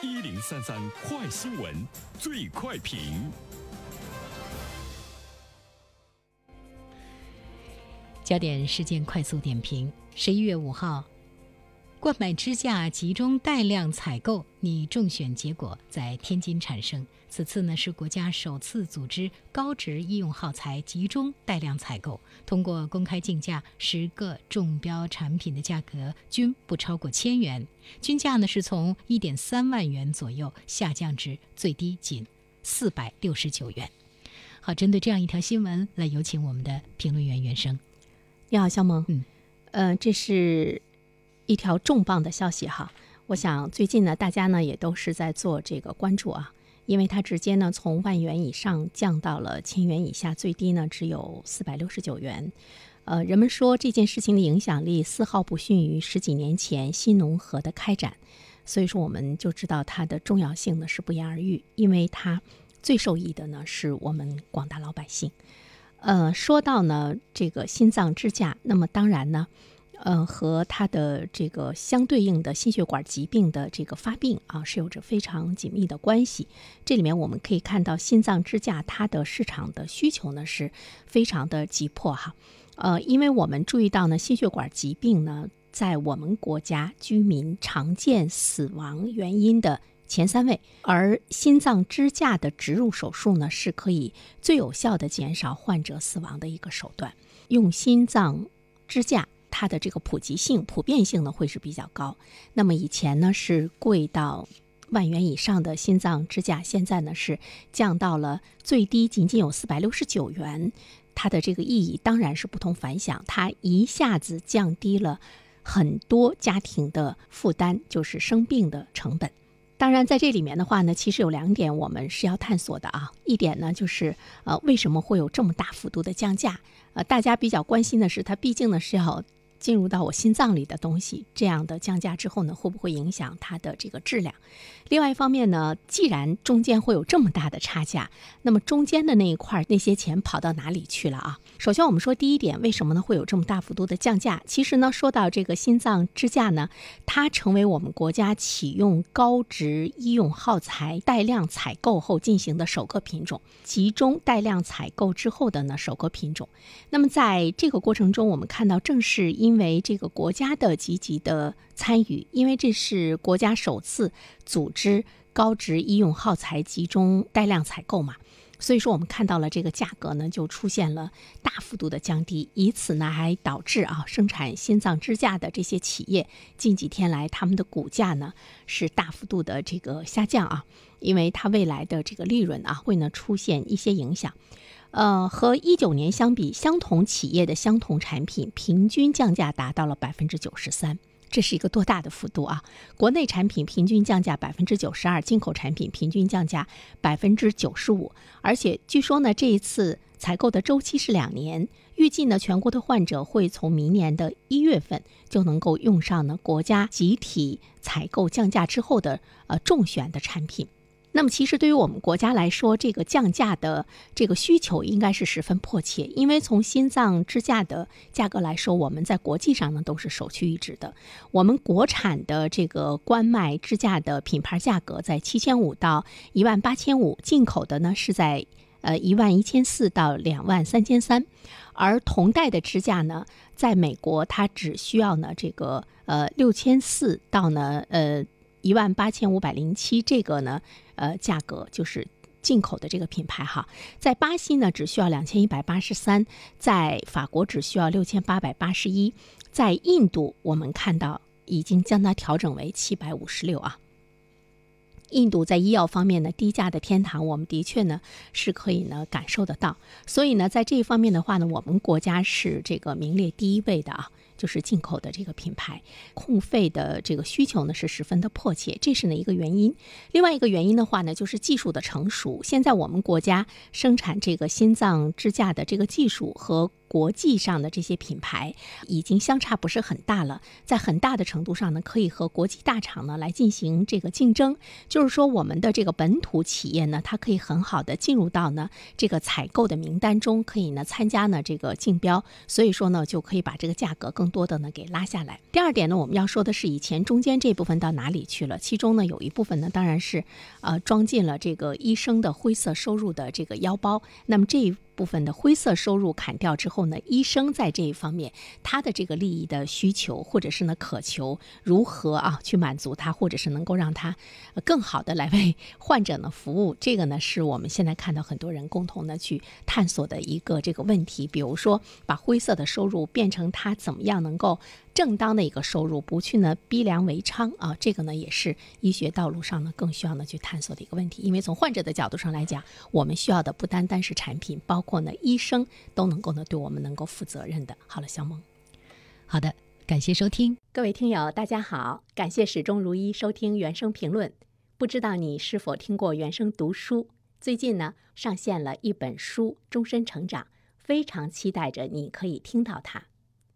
一零三三快新闻，最快评。焦点事件快速点评：十一月五号。冠买支架集中带量采购拟中选结果在天津产生。此次呢是国家首次组织高值医用耗材集中带量采购，通过公开竞价，十个中标产品的价格均不超过千元，均价呢是从一点三万元左右下降至最低仅四百六十九元。好，针对这样一条新闻，来有请我们的评论员袁生。你好，肖萌。嗯，呃，这是。一条重磅的消息哈，我想最近呢，大家呢也都是在做这个关注啊，因为它直接呢从万元以上降到了千元以下，最低呢只有四百六十九元。呃，人们说这件事情的影响力丝毫不逊于十几年前新农合的开展，所以说我们就知道它的重要性呢是不言而喻，因为它最受益的呢是我们广大老百姓。呃，说到呢这个心脏支架，那么当然呢。呃，和它的这个相对应的心血管疾病的这个发病啊，是有着非常紧密的关系。这里面我们可以看到，心脏支架它的市场的需求呢是非常的急迫哈。呃，因为我们注意到呢，心血管疾病呢，在我们国家居民常见死亡原因的前三位，而心脏支架的植入手术呢，是可以最有效的减少患者死亡的一个手段。用心脏支架。它的这个普及性、普遍性呢会是比较高。那么以前呢是贵到万元以上的心脏支架，现在呢是降到了最低仅仅有四百六十九元。它的这个意义当然是不同凡响，它一下子降低了很多家庭的负担，就是生病的成本。当然，在这里面的话呢，其实有两点我们是要探索的啊。一点呢就是呃为什么会有这么大幅度的降价？呃，大家比较关心的是，它毕竟呢是要。进入到我心脏里的东西，这样的降价之后呢，会不会影响它的这个质量？另外一方面呢，既然中间会有这么大的差价，那么中间的那一块那些钱跑到哪里去了啊？首先我们说第一点，为什么呢会有这么大幅度的降价？其实呢，说到这个心脏支架呢，它成为我们国家启用高值医用耗材带量采购后进行的首个品种，集中带量采购之后的呢首个品种。那么在这个过程中，我们看到正是因因为这个国家的积极的参与，因为这是国家首次组。织高值医用耗材集中带量采购嘛，所以说我们看到了这个价格呢就出现了大幅度的降低，以此呢还导致啊生产心脏支架的这些企业近几天来他们的股价呢是大幅度的这个下降啊，因为它未来的这个利润啊会呢出现一些影响，呃和一九年相比，相同企业的相同产品平均降价达到了百分之九十三。这是一个多大的幅度啊！国内产品平均降价百分之九十二，进口产品平均降价百分之九十五。而且据说呢，这一次采购的周期是两年，预计呢，全国的患者会从明年的一月份就能够用上呢国家集体采购降价之后的呃中选的产品。那么，其实对于我们国家来说，这个降价的这个需求应该是十分迫切。因为从心脏支架的价格来说，我们在国际上呢都是首屈一指的。我们国产的这个冠脉支架的品牌价格在七千五到一万八千五，进口的呢是在呃一万一千四到两万三千三。而同代的支架呢，在美国它只需要呢这个呃六千四到呢呃。一万八千五百零七，这个呢，呃，价格就是进口的这个品牌哈，在巴西呢只需要两千一百八十三，在法国只需要六千八百八十一，在印度我们看到已经将它调整为七百五十六啊。印度在医药方面呢，低价的天堂，我们的确呢是可以呢感受得到，所以呢，在这一方面的话呢，我们国家是这个名列第一位的啊。就是进口的这个品牌，控费的这个需求呢是十分的迫切，这是呢一个原因。另外一个原因的话呢，就是技术的成熟。现在我们国家生产这个心脏支架的这个技术和国际上的这些品牌已经相差不是很大了，在很大的程度上呢，可以和国际大厂呢来进行这个竞争。就是说，我们的这个本土企业呢，它可以很好的进入到呢这个采购的名单中，可以呢参加呢这个竞标，所以说呢就可以把这个价格更多的呢给拉下来。第二点呢，我们要说的是以前中间这部分到哪里去了？其中呢有一部分呢当然是呃装进了这个医生的灰色收入的这个腰包。那么这部分的灰色收入砍掉之后呢，医生在这一方面他的这个利益的需求或者是呢渴求如何啊去满足他，或者是能够让他更好的来为 患者呢服务，这个呢是我们现在看到很多人共同的去探索的一个这个问题。比如说，把灰色的收入变成他怎么样能够。正当的一个收入，不去呢逼良为娼啊，这个呢也是医学道路上呢更需要呢去探索的一个问题。因为从患者的角度上来讲，我们需要的不单单是产品，包括呢医生都能够呢对我们能够负责任的。好了，小萌，好的，感谢收听，各位听友，大家好，感谢始终如一收听原声评论。不知道你是否听过原声读书？最近呢上线了一本书《终身成长》，非常期待着你可以听到它。